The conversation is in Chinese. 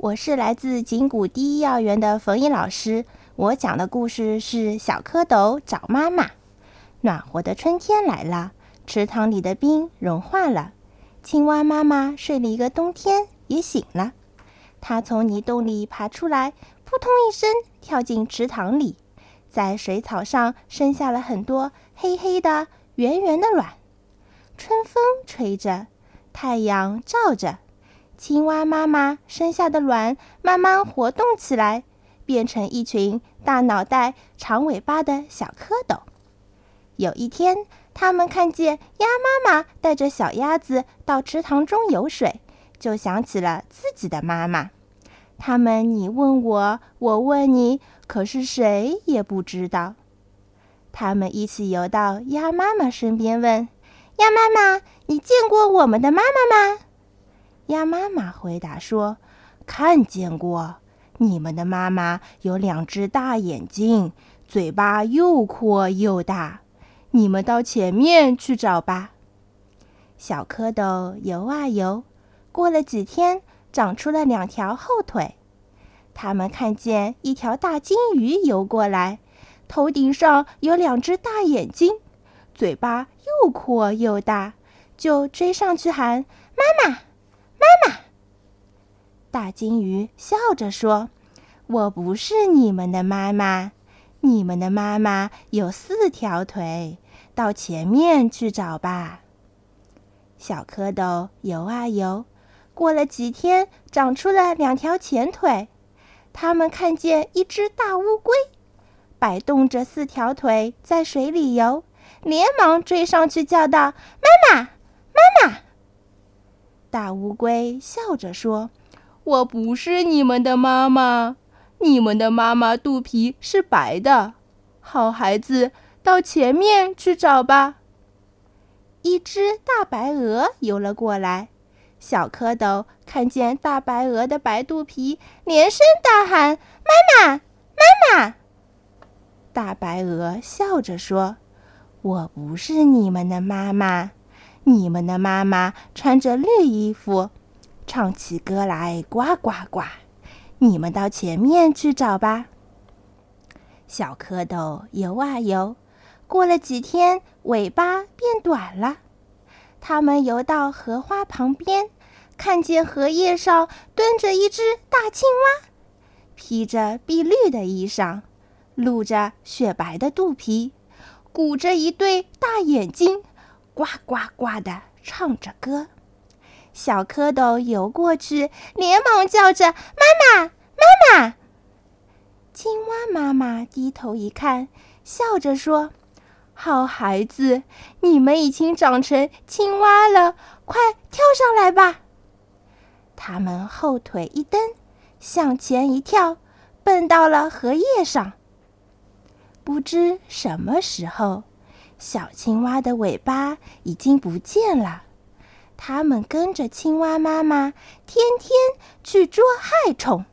我是来自景谷第一幼儿园的冯毅老师。我讲的故事是《小蝌蚪找妈妈》。暖和的春天来了，池塘里的冰融化了，青蛙妈妈睡了一个冬天也醒了。它从泥洞里爬出来，扑通一声跳进池塘里，在水草上生下了很多黑黑的、圆圆的卵。春风吹着，太阳照着。青蛙妈妈生下的卵慢慢活动起来，变成一群大脑袋、长尾巴的小蝌蚪。有一天，他们看见鸭妈妈带着小鸭子到池塘中游水，就想起了自己的妈妈。他们你问我，我问你，可是谁也不知道。他们一起游到鸭妈妈身边，问：“鸭妈妈，你见过我们的妈妈吗？”鸭妈妈回答说：“看见过，你们的妈妈有两只大眼睛，嘴巴又阔又大。你们到前面去找吧。”小蝌蚪游啊游，过了几天，长出了两条后腿。他们看见一条大金鱼游过来，头顶上有两只大眼睛，嘴巴又阔又大，就追上去喊：“妈妈！”妈妈，大金鱼笑着说：“我不是你们的妈妈，你们的妈妈有四条腿，到前面去找吧。”小蝌蚪游啊游，过了几天，长出了两条前腿。他们看见一只大乌龟，摆动着四条腿在水里游，连忙追上去叫道：“，妈妈！”大乌龟笑着说：“我不是你们的妈妈，你们的妈妈肚皮是白的。好孩子，到前面去找吧。”一只大白鹅游了过来，小蝌蚪看见大白鹅的白肚皮，连声大喊：“妈妈，妈妈！”大白鹅笑着说：“我不是你们的妈妈。”你们的妈妈穿着绿衣服，唱起歌来呱呱呱。你们到前面去找吧。小蝌蚪游啊游，过了几天，尾巴变短了。它们游到荷花旁边，看见荷叶上蹲着一只大青蛙，披着碧绿的衣裳，露着雪白的肚皮，鼓着一对大眼睛。呱呱呱的唱着歌，小蝌蚪游过去，连忙叫着：“妈妈，妈妈！”青蛙妈妈低头一看，笑着说：“好孩子，你们已经长成青蛙了，快跳上来吧！”他们后腿一蹬，向前一跳，蹦到了荷叶上。不知什么时候。小青蛙的尾巴已经不见了，它们跟着青蛙妈妈天天去捉害虫。